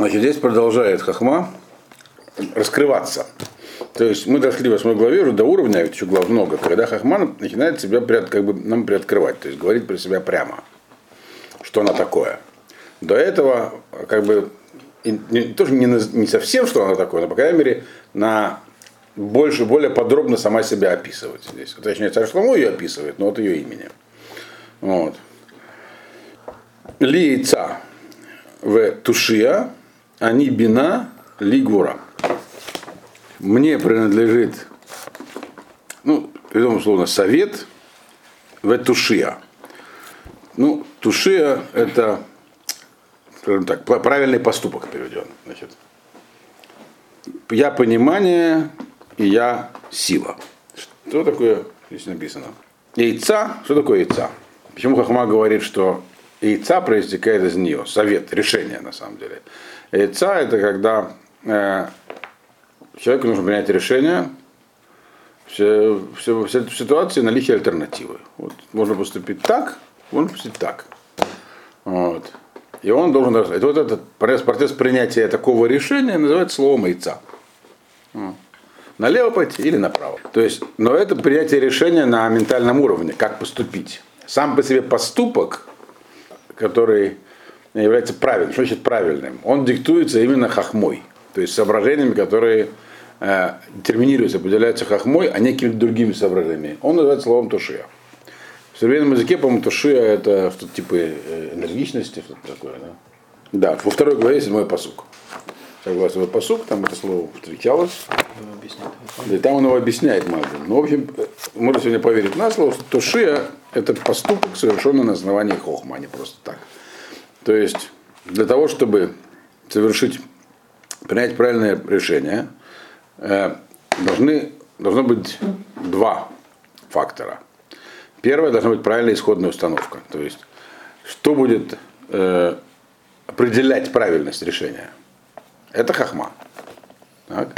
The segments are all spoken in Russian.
Значит, здесь продолжает хахма раскрываться. То есть мы дошли в восьмой главе уже до уровня, а еще глав много, когда хахма начинает себя как бы, нам приоткрывать, то есть говорить про себя прямо, что она такое. До этого как бы не, тоже не, не совсем, что она такое, но, по крайней мере, на больше, более подробно сама себя описывать здесь. Точнее, царь Шломо ее описывает, но от ее имени. Вот. Ли в тушия, они бина ли гура. Мне принадлежит, ну, придумал условно, совет в тушия. Ну, тушия это, скажем так, правильный поступок переведен. Значит, я понимание и я сила. Что такое здесь написано? Яйца, что такое яйца? Почему Хахма говорит, что яйца проистекает из нее? Совет, решение на самом деле. Яйца это когда э, человеку нужно принять решение, все, все, все ситуации наличие альтернативы. Вот, можно поступить так, можно поступить так. Вот. И он должен... И вот этот процесс принятия такого решения называется словом яйца. Налево пойти или направо. То есть, но это принятие решения на ментальном уровне, как поступить. Сам по себе поступок, который является правильным, что значит правильным, он диктуется именно хахмой, то есть соображениями, которые э, терминируются, определяются хахмой, а не какими-то другими соображениями. Он называется словом тушия. В современном языке, по-моему, тушия это что-то типа э, энергичности, что-то такое. Да? да, во второй главе седьмой посук согласно вот посук, там это слово встречалось. И там он его объясняет Мальбин. Ну, в общем, можно сегодня поверить на слово, что Тушия – это поступок, совершенный на основании хохма, а не просто так. То есть, для того, чтобы совершить, принять правильное решение, э, должны, должно быть два фактора. Первое, должна быть правильная исходная установка. То есть, что будет э, определять правильность решения – это хахма. Так.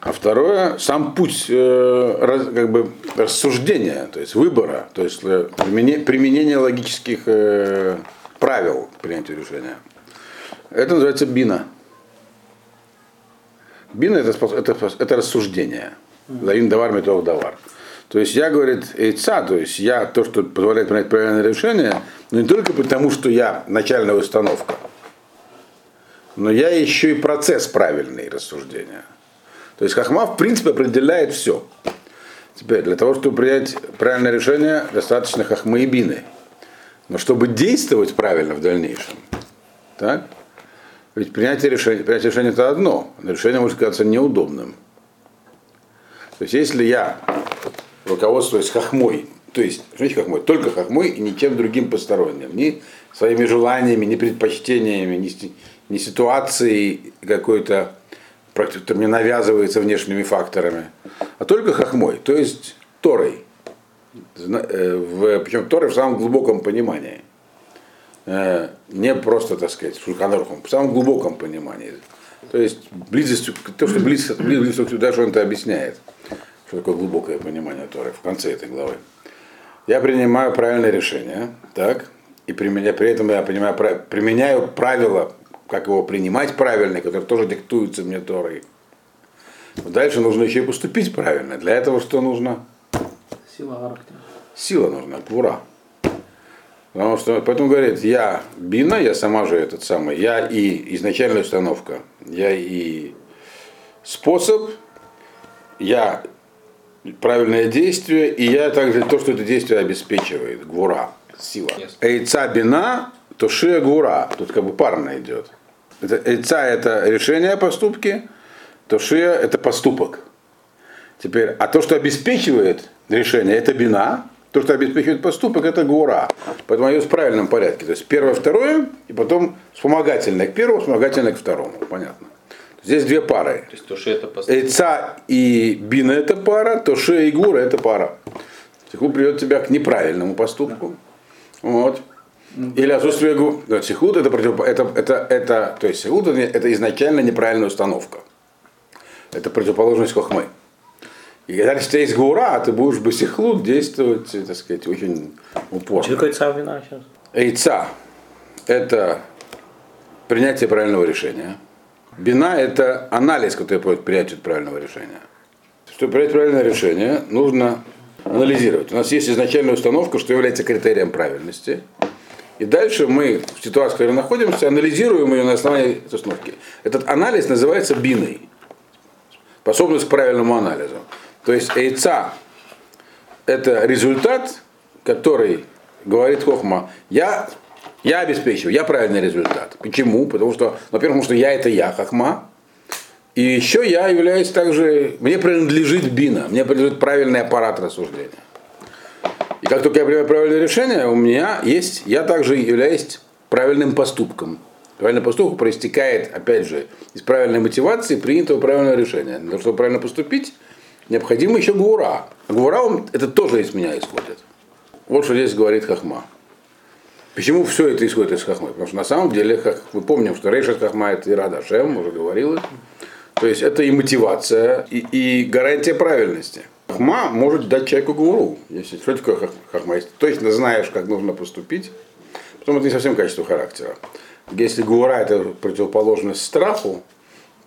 А второе, сам путь э, раз, как бы рассуждения, то есть выбора, то есть э, применение, применение логических э, правил принятия решения. Это называется бина. Бина это, это, это рассуждение. Лавин давар метов давар. То есть я, говорит, яйца, то есть я то, что позволяет принять правильное решение, но не только потому, что я начальная установка, но я еще и процесс правильный рассуждения. То есть Хахма в принципе определяет все. Теперь, для того, чтобы принять правильное решение, достаточно хахмы и бины. Но чтобы действовать правильно в дальнейшем, так? Ведь принятие решения, принятие решения это одно, но решение может казаться неудобным. То есть если я руководствуюсь хахмой, то есть, что хахмой? Только хахмой и ничем другим посторонним. Ни своими желаниями, ни предпочтениями, ни, не ситуацией какой-то, мне навязывается внешними факторами, а только хохмой, то есть Торой. Э, в, причем Торой в самом глубоком понимании. Э, не просто, так сказать, шульханарухом, в самом глубоком понимании. То есть близость, то, что близко, близко сюда, что он это объясняет. Что такое глубокое понимание Торы в конце этой главы. Я принимаю правильное решение, так, и при этом я понимаю, применяю правила как его принимать правильно, который тоже диктуется мне Торой. Дальше нужно еще и поступить правильно. Для этого что нужно? Сила характера. Сила нужна, квура. Потому что, поэтому говорит, я бина, я сама же этот самый, я и изначальная установка, я и способ, я правильное действие, и я также то, что это действие обеспечивает, гвура, сила. Эйца бина, то шия гура, тут как бы парно идет. Эйца это решение поступки, то шия это поступок. Теперь, а то, что обеспечивает решение, это бина, то, что обеспечивает поступок, это гора. Поэтому они в правильном порядке. То есть первое, второе, и потом вспомогательное к первому, вспомогательное к второму. Понятно. Здесь две пары. То есть туши это поступок. Эйца и бина это пара, шия и гура это пара. Тиху приведет тебя к неправильному поступку. Да. Вот. Или отсутствие гу. Да, сихут это, против... это, это, это, то есть сихут это, это изначально неправильная установка. Это противоположность хохмы. И когда у тебя есть гура, ты будешь басихлут действовать, так сказать, очень упорно. Что такое яйца вина сейчас? Яйца – это принятие правильного решения. Бина – это анализ, который приводит к принятию правильного решения. Чтобы принять правильное решение, нужно анализировать. У нас есть изначальная установка, что является критерием правильности. И дальше мы в ситуации, в которой находимся, анализируем ее на основании этой установки. Этот анализ называется биной. Способность к правильному анализу. То есть яйца – это результат, который говорит Хохма, я, я обеспечиваю, я правильный результат. Почему? Потому что, во-первых, потому что я это я, Хохма, и еще я являюсь также, мне принадлежит бина, мне принадлежит правильный аппарат рассуждения. И как только я принимаю правильное решение, у меня есть, я также являюсь правильным поступком. Правильный поступок проистекает, опять же, из правильной мотивации принятого правильного решения. Для того, чтобы правильно поступить, необходимо еще гура. А гура, это тоже из меня исходит. Вот что здесь говорит Хахма. Почему все это исходит из Хахмы? Потому что на самом деле, как мы помним, что Рейшат Хахма это Ирада Шем, уже говорил. То есть это и мотивация, и, и гарантия правильности. Хахма может дать человеку гуру. Если что такое хахма? Если точно знаешь, как нужно поступить, потом это не совсем качество характера. Если гура это противоположность страху,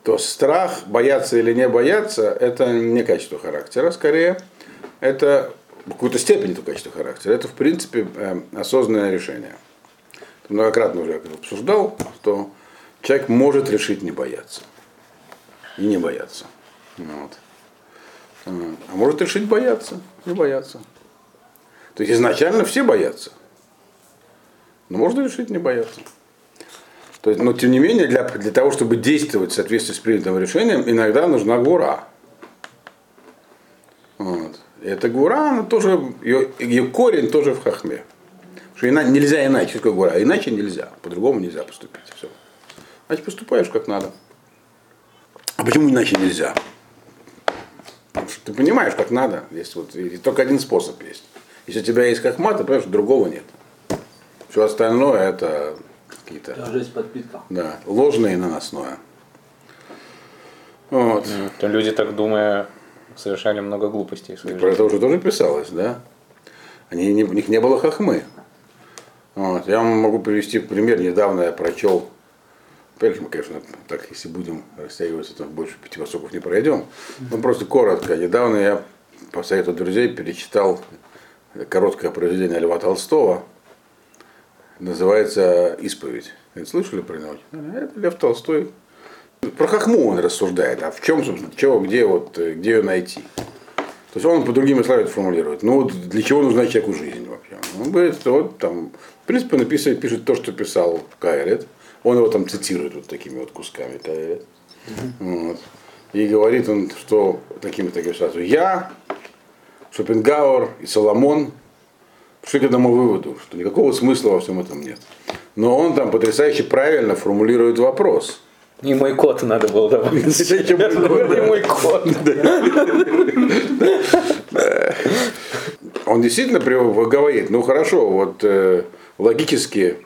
то страх, бояться или не бояться, это не качество характера, скорее. Это в какой-то степени это качество характера. Это, в принципе, э, осознанное решение. Многократно уже обсуждал, что человек может решить не бояться и не бояться. Вот. А может решить бояться, не бояться. То есть изначально все боятся. Но можно решить не бояться. То есть, но тем не менее, для, для того, чтобы действовать в соответствии с принятым решением, иногда нужна гура. Вот. И эта гура, она тоже, ее, ее корень тоже в хахме. Что ина, нельзя иначе, как гура, а иначе нельзя, по-другому нельзя поступить. Все. Значит, поступаешь как надо. А почему иначе нельзя? Потому что ты понимаешь, как надо. Есть вот, и только один способ есть. Если у тебя есть как мат, ты понимаешь, другого нет. Все остальное это какие-то. Даже есть подпитка. Да, ложное и наносное. Вот. То люди так думая совершали много глупостей. своей Про это уже тоже писалось, да? Они, не- у них не было хохмы. Вот. Я вам могу привести пример. Недавно я прочел, опять же, мы, конечно, так, если будем растягиваться, то больше пяти востоков не пройдем. Ну, просто коротко. Недавно я по совету друзей перечитал короткое произведение Льва Толстого. Называется «Исповедь». Слышали про него? Это Лев Толстой. Про хохму он рассуждает. А в чем, собственно, чего, где, вот, где ее найти? То есть он по другими словами это формулирует. Ну вот для чего нужна человеку жизнь вообще? Он говорит, вот там, в принципе, написывает, пишет то, что писал Кайрет. Он его там цитирует вот такими вот кусками Кайрет. Вот. И говорит он, что такими такими сразу. Я, Шопенгауэр и Соломон пришли к одному выводу, что никакого смысла во всем этом нет. Но он там потрясающе правильно формулирует вопрос. И мой кот надо было добавить. Еще мой кот. Он действительно говорит, ну хорошо, вот э, логически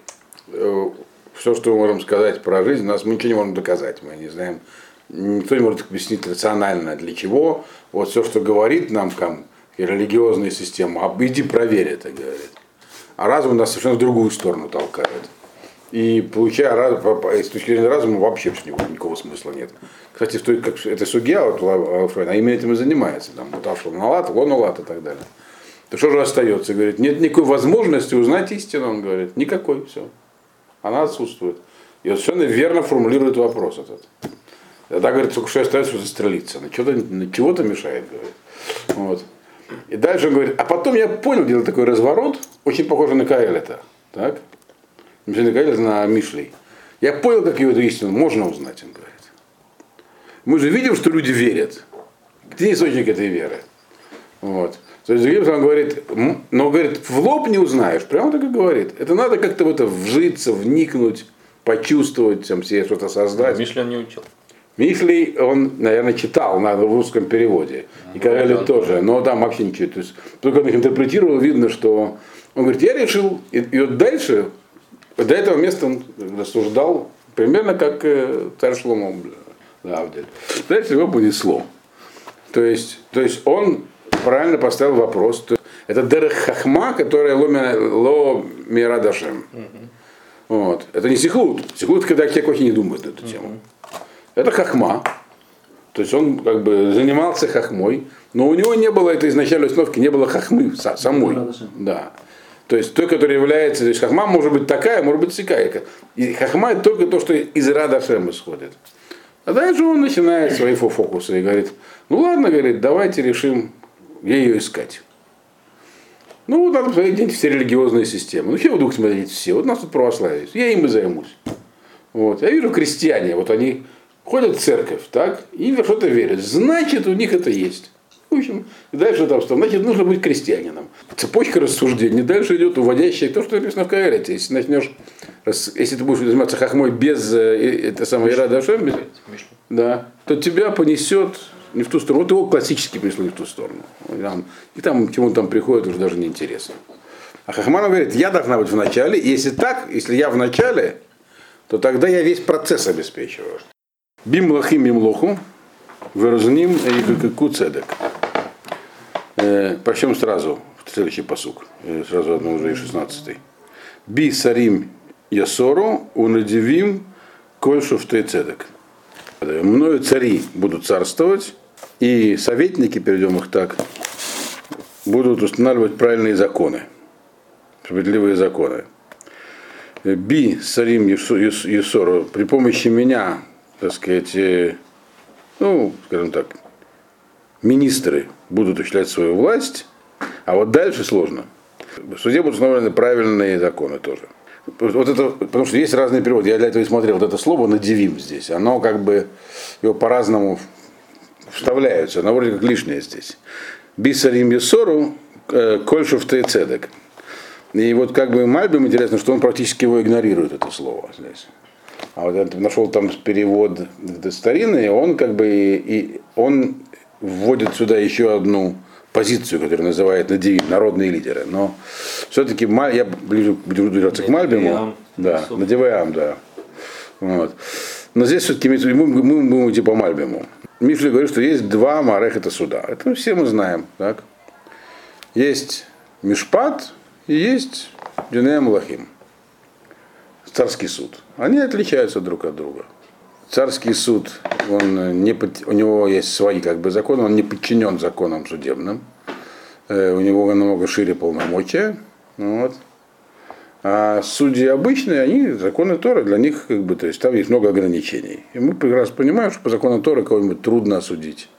э, все, что мы можем сказать про жизнь, у нас мы ничего не можем доказать, мы не знаем, никто не может объяснить рационально для чего. Вот все, что говорит нам там, и религиозная система, а иди проверь это, говорит. А разум нас совершенно в другую сторону толкает. И получая с точки зрения разума вообще никакого, никакого смысла нет. Кстати, стоит, как, это судья, вот, Ла- Фрейд, она именно этим и занимается. Там, вот Авшал Налат, Лоналат и так далее. То что же остается? Говорит, нет никакой возможности узнать истину, он говорит. Никакой, все. Она отсутствует. И вот совершенно верно формулирует вопрос этот. Тогда, говорит, только что остается застрелиться. На чего-то, на чего-то мешает, говорит. Вот. И дальше он говорит, а потом я понял, делал такой разворот, очень похожий на Каэлета. Так? На Каэлета, на Мишлей. Я понял, как его эту истину можно узнать, он говорит. Мы же видим, что люди верят. Где источник этой веры? Вот. То есть, словом, он говорит, но говорит, в лоб не узнаешь, прямо так и говорит. Это надо как-то в это вжиться, вникнуть, почувствовать, там, себе что-то создать. Мишлен не учил. Мишлей, он, наверное, читал, в русском переводе. И Карелин он тоже, но там вообще ничего. То есть, только он их интерпретировал, видно, что он говорит, я решил, и, и вот дальше, до этого места он рассуждал примерно как э, царь Шломо. Дальше его понесло. То есть, то есть он правильно поставил вопрос. То есть Это Дерех Хахма, которая ло ми- ло мирадашем. Вот. Это не сихлут. Сихлут, когда человек вообще не думает на эту тему. Это хахма. То есть он как бы занимался хахмой, но у него не было этой изначальной установки, не было хахмы са- самой. Да. То есть той, которая является, то есть хахма может быть такая, может быть такая. И хахма это только то, что из Рада Шем исходит. А дальше он начинает свои фо- фокусы и говорит, ну ладно, говорит, давайте решим, где ее искать. Ну, вот надо посмотреть все религиозные системы. Ну, чего вдруг смотреть все? Вот у нас тут православие есть. Я им и займусь. Вот. Я вижу крестьяне, вот они ходят в церковь, так, и во что-то верят. Значит, у них это есть. В общем, дальше там что? Значит, нужно быть крестьянином. Цепочка рассуждений. Дальше идет уводящая то, что написано в Каэрете. Если начнешь, если ты будешь заниматься хахмой без э, это самое Ирада Ашем, да, то тебя понесет не в ту сторону. Вот его классически понесло не в ту сторону. И там, и там к чему он там приходит, уже даже не интересно. А Хахманов говорит, я должна быть в начале, и если так, если я в начале, то тогда я весь процесс обеспечиваю. Бим лахим бим лоху, выразним и ку цедек. Э, Прочтем сразу следующий посук, э, сразу одно уже и 16. Би сарим ясору унадивим коль шуфтей цедек. Мною цари будут царствовать, и советники, перейдем их так, будут устанавливать правильные законы, справедливые законы. Би Сарим Юсору при помощи меня, так сказать, э, ну, скажем так, министры будут осуществлять свою власть, а вот дальше сложно. В суде будут установлены правильные законы тоже. Вот это, потому что есть разные переводы. Я для этого и смотрел. Вот это слово надевим здесь. Оно как бы его по-разному вставляются. Оно вроде как лишнее здесь. Бисарим Юсору э, Кольшев Цедек. И вот как бы Мальбим интересно, что он практически его игнорирует, это слово здесь. А вот я нашел там перевод старинный, он как бы и, он вводит сюда еще одну позицию, которую называет надеви, народные лидеры. Но все-таки я ближе буду двигаться к Мальбиму. Да, надеваем, да. Вот. Но здесь все-таки мы, мы, мы будем идти по Мальбиму. Мишли говорит, что есть два Марехета суда. Это все мы знаем. Так? Есть Мишпат и есть Динея Малахим. Царский суд. Они отличаются друг от друга. Царский суд, он не, под- у него есть свои как бы законы, он не подчинен законам судебным. Э, У него намного шире полномочия. Вот. А судьи обычные, они законы Тора, для них как бы, то есть там есть много ограничений. И мы прекрасно понимаем, что по закону Тора кого-нибудь трудно осудить.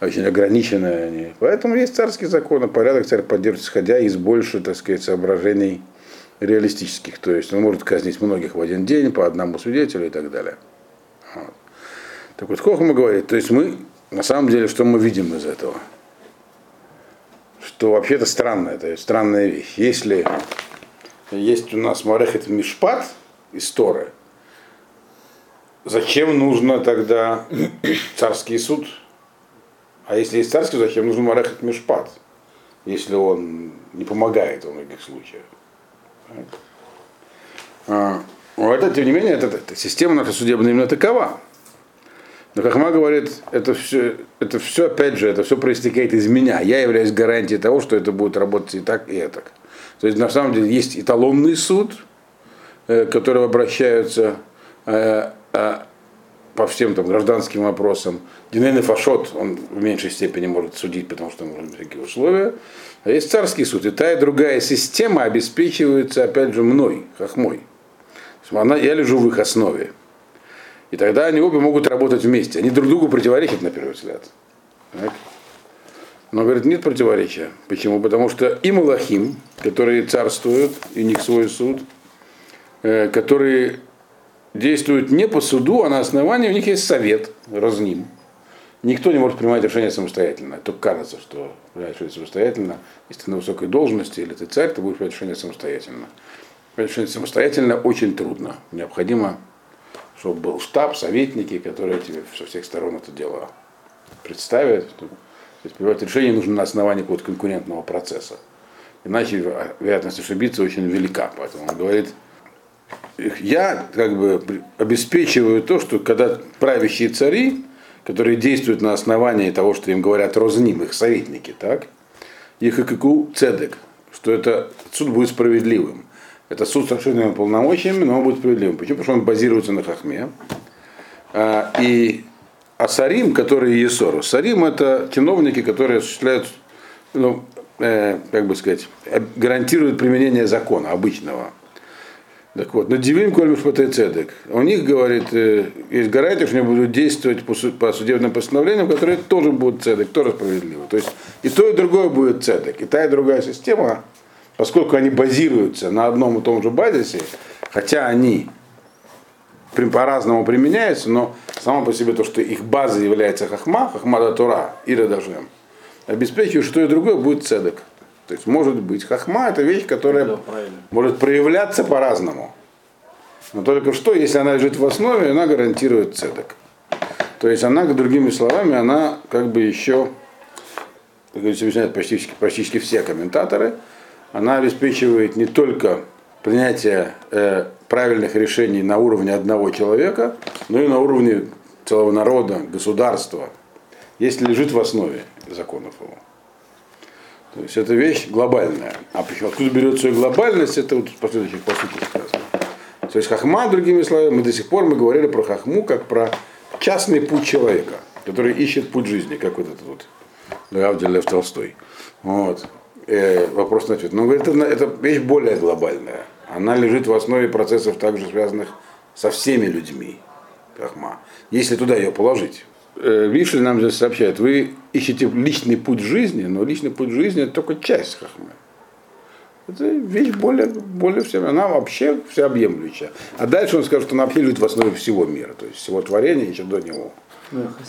Очень ограниченные они. Поэтому есть царские законы, порядок царь поддерживает, исходя из больше, так сказать, соображений реалистических. То есть он может казнить многих в один день, по одному свидетелю и так далее. Вот. Так вот, Хохма говорит, то есть мы, на самом деле, что мы видим из этого? Что вообще-то странно, это странная вещь. Если есть у нас Марехет Мишпат из Торы, зачем нужно тогда царский суд? А если есть царский, зачем нужен Марехет Мишпат? Если он не помогает во многих случаях. А, но это, тем не менее, это, это система наша судебная именно такова. Но Хахма говорит, это все, это все, опять же, это все проистекает из меня. Я являюсь гарантией того, что это будет работать и так, и так. То есть, на самом деле, есть эталонный суд, э, к которому обращаются э, э, по всем там, гражданским вопросам. Динейный фашот, он в меньшей степени может судить, потому что нужны такие условия. А есть царский суд. И та и другая система обеспечивается, опять же, мной, есть Она, я лежу в их основе. И тогда они обе могут работать вместе. Они друг другу противоречат на первый взгляд. Так? Но говорит, нет противоречия. Почему? Потому что и Малахим, которые царствуют, и у них свой суд, э, которые действуют не по суду, а на основании, у них есть совет, разним. Никто не может принимать решения самостоятельно. Только кажется, что принимать решение самостоятельно. Если ты на высокой должности или ты царь, ты будешь принимать решение самостоятельно. Принять решение самостоятельно очень трудно. Необходимо, чтобы был штаб, советники, которые тебе со всех сторон это дело представят. То есть принимать решение нужно на основании какого-то конкурентного процесса. Иначе вероятность ошибиться очень велика. Поэтому он говорит, я как бы обеспечиваю то, что когда правящие цари, которые действуют на основании того, что им говорят розним, их советники, так, их икику цедек, что это суд будет справедливым. Это суд с расширенными полномочиями, но он будет справедливым. Почему? Потому что он базируется на хахме. А, и а Сарим, которые Есору. Сарим это чиновники, которые осуществляют, ну, э, как бы сказать, э, гарантируют применение закона обычного. Так вот, на Дивим Кольмиш Цедек. У них, говорит, э, есть гарантия, что они будут действовать по, по судебным постановлениям, которые тоже будут цедек, тоже справедливо. То есть и то, и другое будет цедек. И та, и другая система, поскольку они базируются на одном и том же базисе, хотя они по-разному применяются, но само по себе то, что их база является хахма, хахма да тура, ира дажем, обеспечивает, что и другое будет цедек. То есть может быть хахма это вещь, которая Да, может проявляться по-разному. Но только что, если она лежит в основе, она гарантирует цедек. То есть она, другими словами, она как бы еще, как объясняют практически, практически все комментаторы, она обеспечивает не только принятие э, правильных решений на уровне одного человека, но и на уровне целого народа, государства, если лежит в основе законов его. То есть это вещь глобальная. А откуда берется ее глобальность, это вот в последующих посылках сказано. То есть хахма, другими словами, мы до сих пор мы говорили про хахму как про частный путь человека, который ищет путь жизни, как вот этот вот Гавдин Лев Толстой. Вот. Э, вопрос на ответ. Но говорит, это, это вещь более глобальная. Она лежит в основе процессов, также связанных со всеми людьми. Хахма. Если туда ее положить. Э, Вишель нам здесь сообщает, вы ищете личный путь жизни, но личный путь жизни это только часть хахмы. Это вещь более, более всем, она вообще всеобъемлющая. А дальше он скажет, что она вообще лежит в основе всего мира, то есть всего творения ничего до него.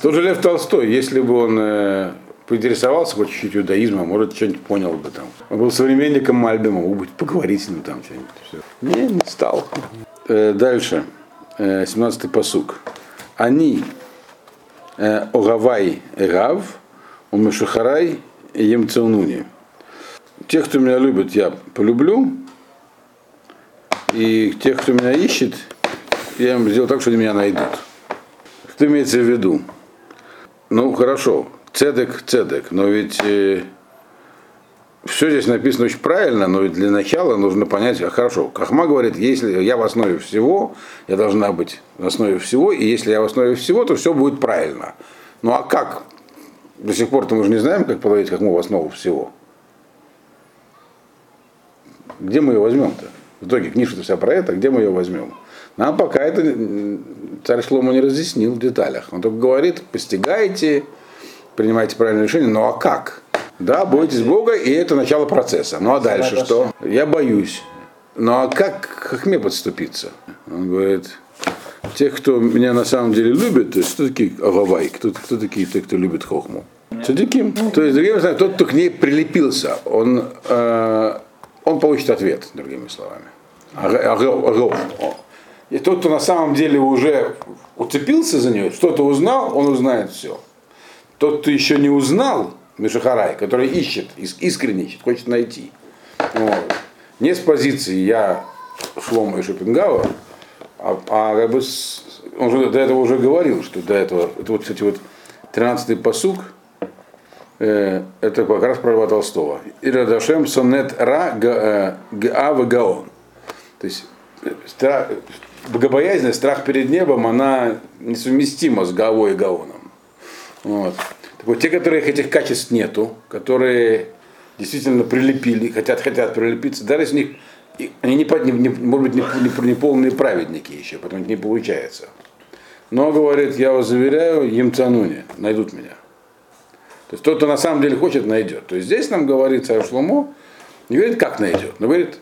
Тот же Лев Толстой, если бы он э, поинтересовался хоть чуть-чуть иудаизмом, может, что-нибудь понял бы там. Он был современником Мальбима, мог быть поговорить с ним там что-нибудь. Все. Не, не стал. Э, дальше, э, 17-й посук. Они Огавай Гав, Умешахарай Емцелнуни. Тех, кто меня любит, я полюблю. И тех, кто меня ищет, я им сделаю так, что они меня найдут. Что имеется в виду? Ну, хорошо, цедек, цедек, но ведь э, все здесь написано очень правильно, но для начала нужно понять, а хорошо, Кахма говорит, если я в основе всего, я должна быть в основе всего, и если я в основе всего, то все будет правильно. Ну а как? До сих пор-то мы же не знаем, как положить Кахму в основу всего. Где мы ее возьмем-то? В итоге книжка вся про это, где мы ее возьмем? Нам пока это царь Шлома не разъяснил в деталях. Он только говорит, постигайте, принимайте правильное решение, ну а как? Да, бойтесь Бога, и это начало процесса. Ну а дальше что? Я боюсь. Ну а как к хахме подступиться? Он говорит, тех, кто меня на самом деле любит, то есть кто такие Агавай, кто, кто такие те, кто любит хохму? Цадиким. То есть, другими словами, тот, кто к ней прилепился, он, э, он получит ответ, другими словами. И тот, кто на самом деле уже уцепился за нее, что-то узнал, он узнает все. Тот, кто еще не узнал, Мишахарай, который ищет, ис- искренне ищет, хочет найти. Вот. Не с позиции я Шлома и Шопенгауэр, а, а как бы с- он же до этого уже говорил, что до этого, это вот, кстати, вот 13-й посук, э, это как раз про Льва Толстого. Ирадашем сонет ра га- э, гаава гаон. То есть э, страх, богобоязненность, страх перед небом, она несовместима с Гавой и Гаоном. Вот. Вот, те, которых этих качеств нету, которые действительно прилепили, хотят, хотят прилепиться, даже у них они не, не- не- может быть, не, не- не полные праведники еще, потому что не получается. Но, говорит, я вас заверяю, емцануни, найдут меня. То есть тот, кто на самом деле хочет, найдет. То есть здесь нам говорит царь Шломо, не говорит, как найдет, но говорит,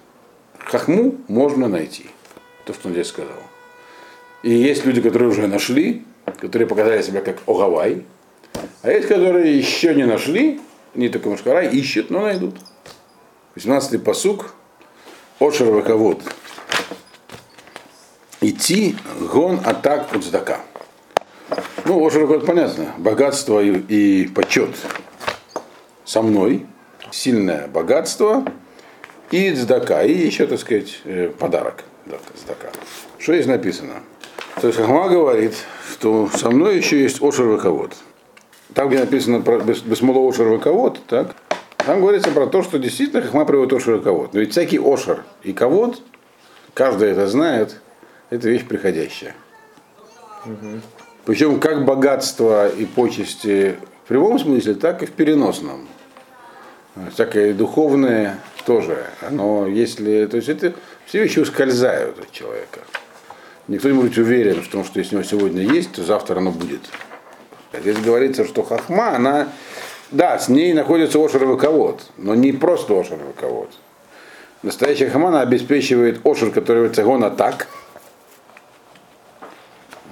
хахму можно найти. То, что он здесь сказал. И есть люди, которые уже нашли, которые показали себя как Огавай, а есть, которые еще не нашли, не только Машкарай, ищут, но найдут. 18-й посук, Ошер Ваковод. Идти гон атак от здака. Ну, Ошер Ваковод понятно. Богатство и, и почет со мной, сильное богатство и цдака, и еще, так сказать, э, подарок цдака. Что здесь написано? То есть Хахма говорит, что со мной еще есть Ошер Ваковод. Там, где написано про бес- Бесмоло Ошер Ваковод, так, там говорится про то, что действительно Хахма приводит Ошер Ваковод. Но ведь всякий Ошер и Ковод, каждый это знает, это вещь приходящая. Причем как богатство и почести в прямом смысле, так и в переносном. Всякое духовное тоже. Оно, если, то есть это все вещи ускользают от человека. Никто не может быть уверен в том, что если у него сегодня есть, то завтра оно будет. Здесь говорится, что хахма, она, да, с ней находится ошер руковод, но не просто ошер руковод. Настоящая хахма, она обеспечивает ошер, который является гон атак.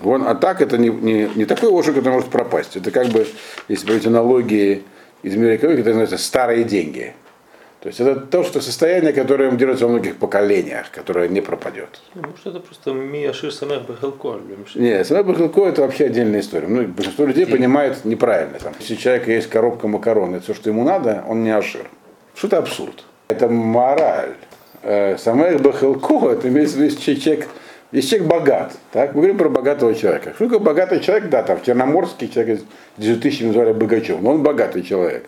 Гон атак это не, не, не такой ошер, который может пропасть. Это как бы, если брать аналогии из мира экономики, это называется старые деньги. То есть это то, что состояние, которое держится во многих поколениях, которое не пропадет. Может это просто Мияшир Самех Бахалко. Нет, Самех Бахалко это вообще отдельная история. Ну, большинство людей понимает неправильно. Там, если у человека есть коробка макарон, это все, что ему надо, он не ашир. Что это абсурд? Это мораль. Э, Самех Бахалко, это имеется в виду, человек если человек богат, так, мы говорим про богатого человека. Что такое богатый человек? Да, там в Черноморске человек с 10 тысяч называли богачом, но он богатый человек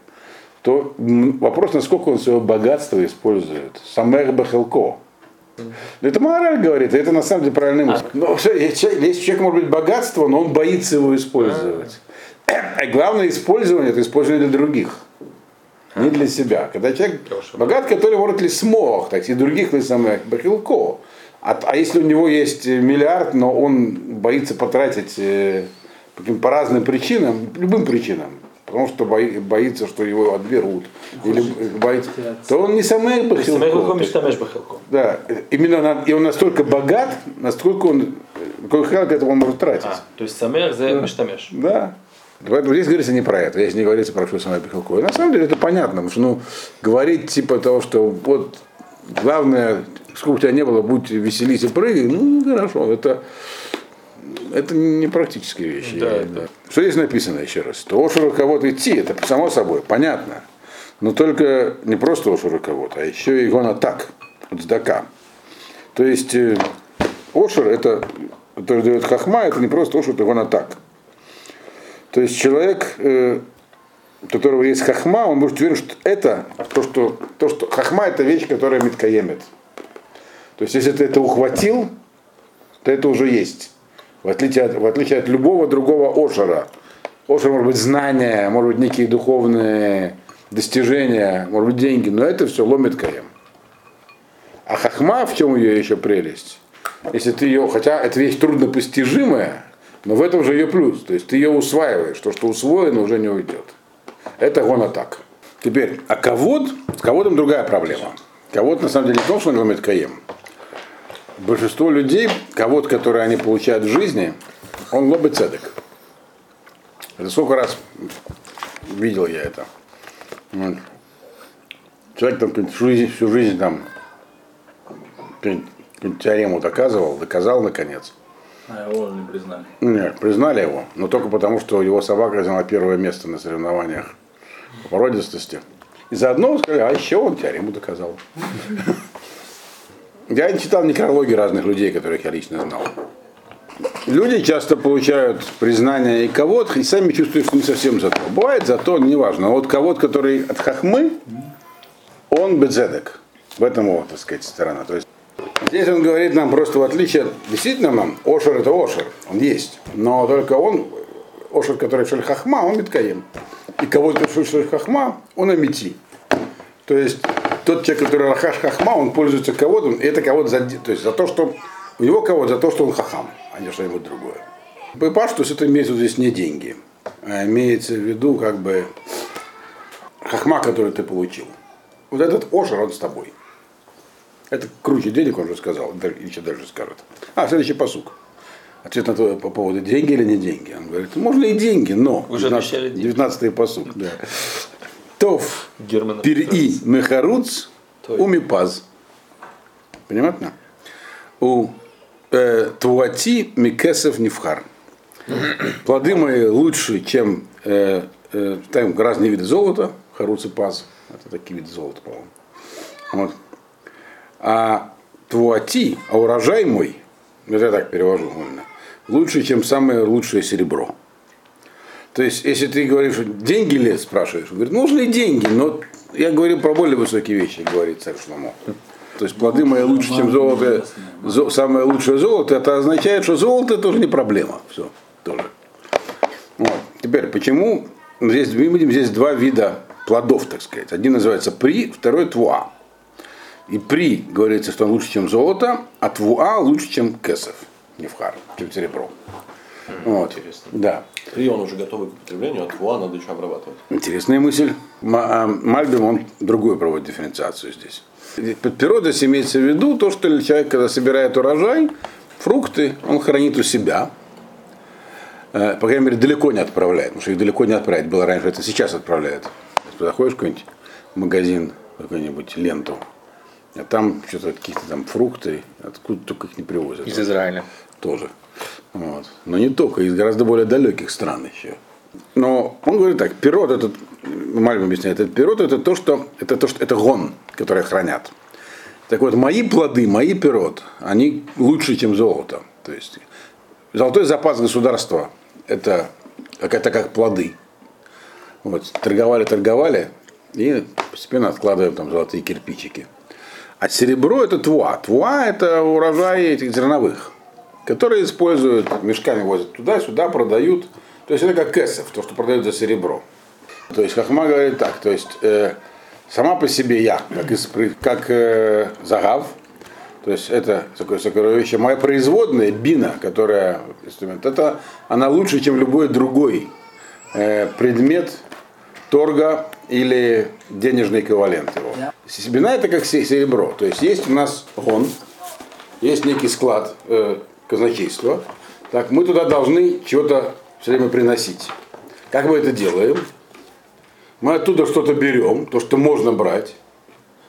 то вопрос, насколько он свое богатство использует. Самех Бахелко. Это мораль говорит, это на самом деле правильный мысль. Но если человек может быть богатство, но он боится его использовать. А главное использование это использование для других. Не для себя. Когда человек богат, который может ли смог, так и других ли самых бахилко. А, а если у него есть миллиард, но он боится потратить э, по разным причинам, любым причинам, потому что бои, боится, что его отберут, или боится, то он не самый бахилко. Да, именно и он настолько богат, насколько он, какой храк этого он может тратить. А, то есть самер за мештамеш. Да. Поэтому здесь говорится не про это, здесь не говорится про что самое бахилко. на самом деле это понятно, потому что ну, говорить типа того, что вот главное, сколько у тебя не было, будь веселись и прыгай, ну хорошо, это это не практические вещи. Да, да. Что здесь написано еще раз? То Ошура кого-то идти, это само собой, понятно. Но только не просто Ошура кого-то, а еще и Гона так, Цдака. То есть э, Ошур, это, который дает Хахма, это не просто Ошур, это Гона так. То есть человек, э, у которого есть Хахма, он может уверен, что это то, что, то, что Хахма это вещь, которая миткаемит. То есть если ты это ухватил, то это уже есть. В отличие от, в отличие от любого другого ошера. Ошер может быть знания, может быть некие духовные достижения, может быть деньги, но это все ломит каем. А хахма, в чем ее еще прелесть? Если ты ее, хотя это вещь труднопостижимая, но в этом же ее плюс. То есть ты ее усваиваешь, то, что усвоено, уже не уйдет. Это гона так. Теперь, а ковод, с ководом другая проблема. Ковод на самом деле не то, что он ломит каем большинство людей, кого-то, которые они получают в жизни, он лобы цедек. Это сколько раз видел я это. Вот. Человек там всю жизнь, всю жизнь там теорему доказывал, доказал наконец. А его не признали? Нет, признали его, но только потому, что его собака заняла первое место на соревнованиях по породистости. И заодно сказали, а еще он теорему доказал. Я читал некрологи разных людей, которых я лично знал. Люди часто получают признание и кого-то, и сами чувствуют, что не совсем зато. Бывает зато, неважно. А вот кого-то, который от хахмы, он бедзедек. В этом его, так сказать, сторона. То есть Здесь он говорит нам просто в отличие от, действительно нам, Ошер это Ошер, он есть, но только он, Ошер, который шель хахма, он биткаем. И кого-то шель хахма, он амити. То есть тот человек, который рахаш хахма, он пользуется кого-то, и это кого-то за, то есть за то, что у него кого-то за то, что он хахам, а не что-нибудь другое. Паш, то есть это имеется в виду здесь не деньги, а имеется в виду как бы хахма, который ты получил. Вот этот ошер, он с тобой. Это круче денег, он же сказал, еще дальше скажет. А, следующий посук. Ответ на то по поводу деньги или не деньги. Он говорит, можно и деньги, но. Уже 19, 19 посук, да. Тов Пири Мехаруц Умипаз. Понятно? У э, Туати Микесов Невхар. Плоды мои лучше, чем э, э, там разные виды золота, харуц и паз. Это такие виды золота, по-моему. Вот. А твуати, а урожай мой, я так перевожу, лучше, чем самое лучшее серебро. То есть, если ты говоришь, деньги ли спрашиваешь, он говорит, нужны деньги, но я говорю про более высокие вещи, говорит царь Шломо. То есть плоды мои лучше, чем золото, зо- самое лучшее золото, это означает, что золото тоже не проблема. Все, тоже. Вот. Теперь, почему здесь, мы видим здесь два вида плодов, так сказать. Один называется при, второй твуа. И при говорится, что он лучше, чем золото, а твуа лучше, чем кесов, нефхар, чем серебро. Вот. Интересно. Да. При он уже готовый к употреблению, а твуа надо еще обрабатывать. Интересная мысль. А, Мальбим, он другую проводит дифференциацию здесь. Под пиродос имеется в виду то, что человек, когда собирает урожай, фрукты, он хранит у себя. Э, По крайней мере, далеко не отправляет, потому что их далеко не отправить было раньше, это сейчас отправляют. Заходишь в какой-нибудь магазин, какую-нибудь ленту, а там что-то какие-то там фрукты, откуда только их не привозят. Из Израиля. тоже. Вот. Но не только, из гораздо более далеких стран еще. Но он говорит так, пирот этот, Мальбим объясняет, этот пирот это то, что это то, что это гон, который хранят. Так вот, мои плоды, мои пирот, они лучше, чем золото. То есть золотой запас государства это, как- это как плоды. Вот, торговали, торговали, и постепенно откладываем там золотые кирпичики. А серебро это твуа. Твуа это урожай этих зерновых, которые используют, мешками возят туда-сюда, продают. То есть это как кэсов, то, что продают за серебро. То есть Хахма говорит так, то есть э, сама по себе я, как, испри- как э, загав, то есть это такое сокровище, моя производная, бина, которая инструмент, это она лучше, чем любой другой э, предмет торга или денежный эквивалент его. Бина это как се- серебро, то есть есть у нас гон, есть некий склад э, казначейства, так мы туда должны чего-то все время приносить. Как мы это делаем? Мы оттуда что-то берем, то, что можно брать,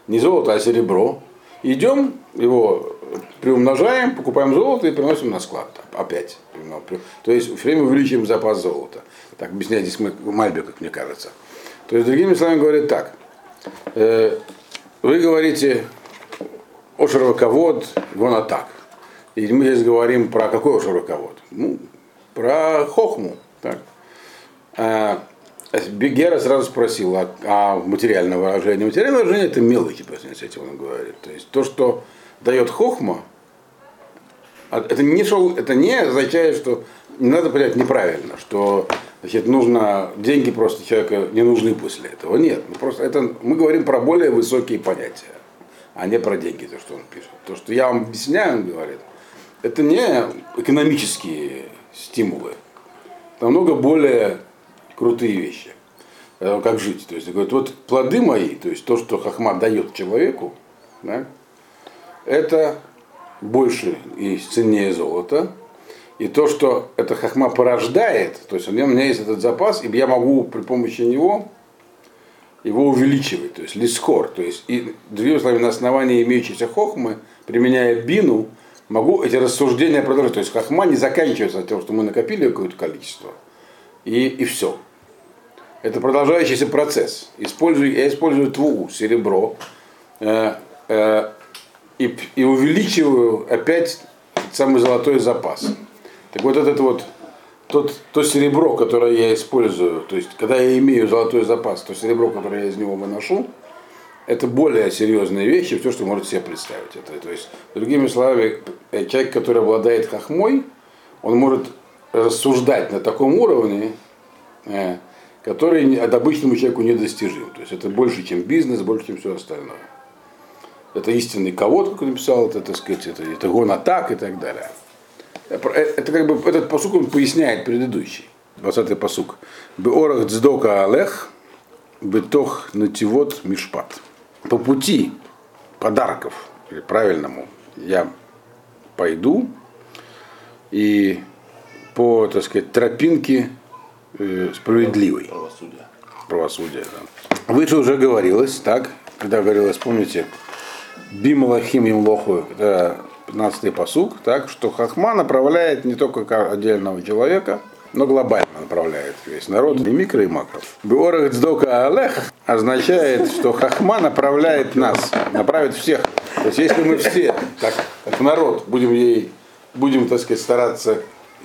не золото, а серебро. Идем, его приумножаем, покупаем золото и приносим на склад. Опять. То есть все время увеличиваем запас золота. Так объясняет здесь Мальбек, как мне кажется. То есть, другими словами, говорит так. Э, Вы говорите о широковод, гонатак. И мы здесь говорим про какой широковод? Ну, про хохму. Так. А, Гера сразу спросил о, о материальном выражении. Материальное выражение это сравнению с этим он говорит. То есть то, что дает хохма, а это не, шел, это не означает, что не надо понять неправильно, что значит, нужно деньги просто человека не нужны после этого. Нет, ну, просто это, мы говорим про более высокие понятия, а не про деньги, то, что он пишет. То, что я вам объясняю, он говорит, это не экономические стимулы, намного более крутые вещи, э, как жить. То есть, говорит, вот плоды мои, то есть то, что Хахма дает человеку, да, это больше и ценнее золота. И то, что это хахма порождает, то есть у меня, есть этот запас, и я могу при помощи него его увеличивать, то есть лискор, то есть и другими словами, на основании имеющейся хохмы, применяя бину, могу эти рассуждения продолжать. То есть хахма не заканчивается тем, что мы накопили какое-то количество, и, и все. Это продолжающийся процесс. Использую, я использую тву, серебро, э, э, и, и увеличиваю опять самый золотой запас. Так вот этот вот тот, то серебро, которое я использую, то есть когда я имею золотой запас, то серебро, которое я из него выношу, это более серьезные вещи, все, что можете себе представить. Это, то есть, другими словами, э, человек, который обладает хохмой, он может рассуждать на таком уровне, э, который от обычному человеку недостижим. То есть это больше, чем бизнес, больше, чем все остальное. Это истинный кого как он написал, это, так сказать, это, это гон атак и так далее. Это, это как бы этот посук он поясняет предыдущий. 20-й посук. Беорах дздока алех, бетох нативот мишпат. По пути подарков, или правильному, я пойду и по, так сказать, тропинке э, справедливой Правосудие. правосудия. Да. Выше уже говорилось, так, когда говорилось, помните, Бималахим им лоху, 15-й посук, так, что Хахма направляет не только отдельного человека, но глобально направляет весь народ, и микро, и макро. Биорах дздока алех означает, что Хахма направляет нас, направит всех. То есть если мы все, как, как народ, будем ей, будем, так сказать, стараться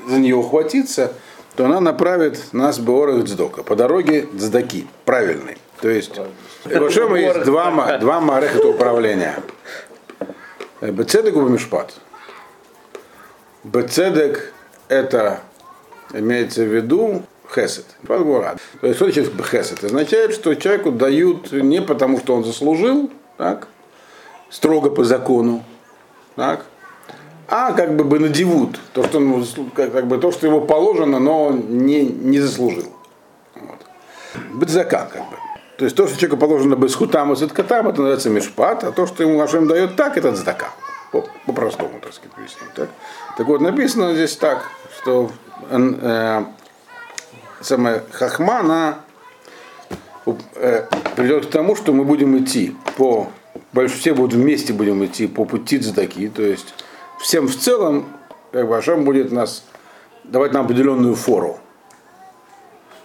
за нее ухватиться, то она направит нас Беорах Дздока, по дороге Дздаки, правильной. То есть, в Рошема есть два, два марехата управления. Э, Бецедек у Мишпат. Бецедек это имеется в виду хесед. То есть что значит хесед? Означает, что человеку дают не потому, что он заслужил, так, строго по закону, так, а как бы бы надевут, то, что, он, как, бы, то, что ему положено, но не, не заслужил. Вот. Бедзака, как бы. То есть то, что человеку положено бы хутам и цеткатам, это называется мишпат, а то, что ему Ашем дает так, это. По- По-простому, так сказать, объясним. Так? так вот, написано здесь так, что э, самая хахма, она э, придет к тому, что мы будем идти по, больше все будут вместе будем идти по пути цдаки, то есть всем в целом, как бы Ашем будет нас давать нам определенную фору.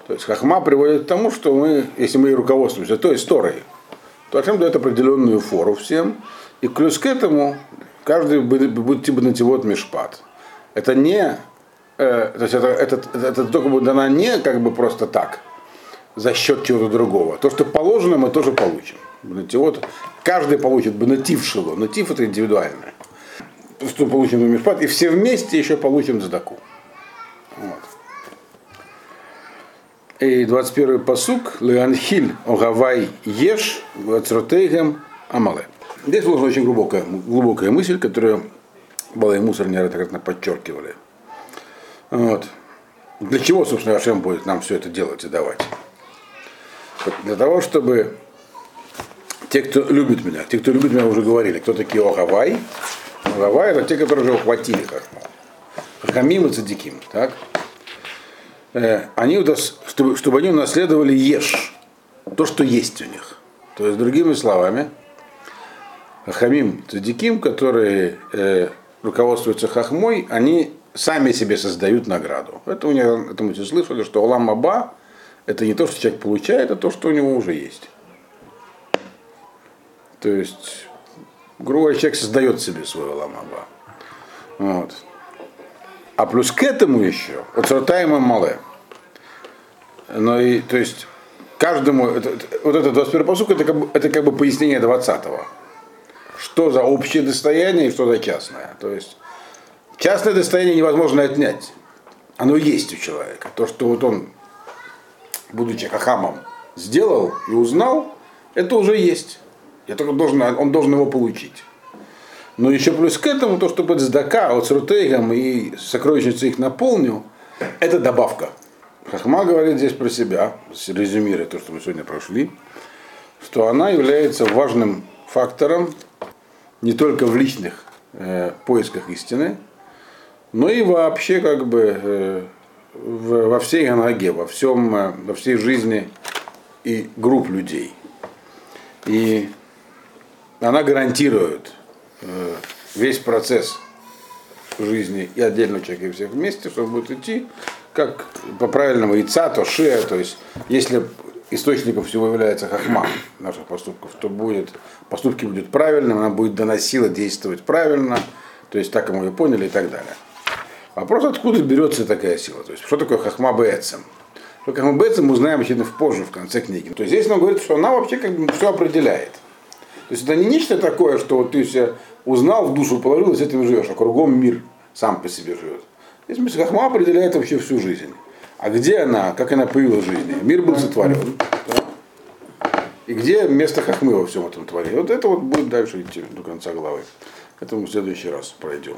То есть хахма приводит к тому, что мы, если мы и руководствуемся той историей, то Ашем дает определенную фору всем, и плюс к этому каждый будет, будет типа нативот мишпат. Это не, э, то есть это, это, это, это только будет дана не как бы просто так, за счет чего-то другого. То, что положено, мы тоже получим. Бенативот, каждый получит бенатив шило. Натив это индивидуальное. То, что получим на мишпат, и все вместе еще получим задаку. Вот. И 21 посук Леанхиль Огавай Еш Вацротейгем Амале. Здесь вложена очень глубокая, глубокая мысль, которую Бала и Мусор неоднократно подчеркивали. Вот. Для чего, собственно, Ашем будет нам все это делать и давать? Для того, чтобы те, кто любит меня, те, кто любит меня, уже говорили, кто такие Огавай. Огавай это те, которые уже ухватили Хахму. Хахамим и Цадиким. Так? Э, они, чтобы, чтобы они унаследовали еш, то, что есть у них. То есть, другими словами, Хамим Цадиким, которые э, руководствуются хахмой, они сами себе создают награду. Это у них, это мы все слышали, что Улам Аба это не то, что человек получает, а то, что у него уже есть. То есть, грубо говоря, человек создает себе свой Улам Аба. Вот. А плюс к этому еще, вот Сратаем Мале. Но и, то есть, каждому, это, это- вот этот 21 посук, это как, бы, это как бы пояснение 20-го. Что за общее достояние и что за частное. То есть, частное достояние невозможно отнять. Оно есть у человека. То, что вот он, будучи хахамом, сделал и узнал, это уже есть. Я только должен, он должен его получить. Но еще плюс к этому, то, чтобы цдака от Срутейгам и сокровищницу их наполнил, это добавка. Хахма говорит здесь про себя, резюмируя то, что мы сегодня прошли, что она является важным фактором не только в личных э, поисках истины, но и вообще как бы э, в- во всей анаге, во, всем, э, во всей жизни и групп людей. И она гарантирует весь процесс жизни и отдельного человека, и всех вместе, что он будет идти как по правильному яйца, то шея, то есть если источником всего является хахма наших поступков, то будет, поступки будут правильными, она будет доносила действовать правильно, то есть так мы ее поняли и так далее. Вопрос, откуда берется такая сила, то есть что такое хахма бецем? Что хахма бецем мы узнаем очевидно позже, в конце книги. То есть здесь нам говорит, что она вообще как бы все определяет. То есть это не нечто такое, что вот ты себя узнал, в душу положил, и с этим живешь, а кругом мир сам по себе живет. Здесь мысль Хахма определяет вообще всю жизнь. А где она, как она появилась в жизни? Мир был сотворен. И где место Хахмы во всем этом творе? Вот это вот будет дальше идти до конца главы. Это мы в следующий раз пройдем.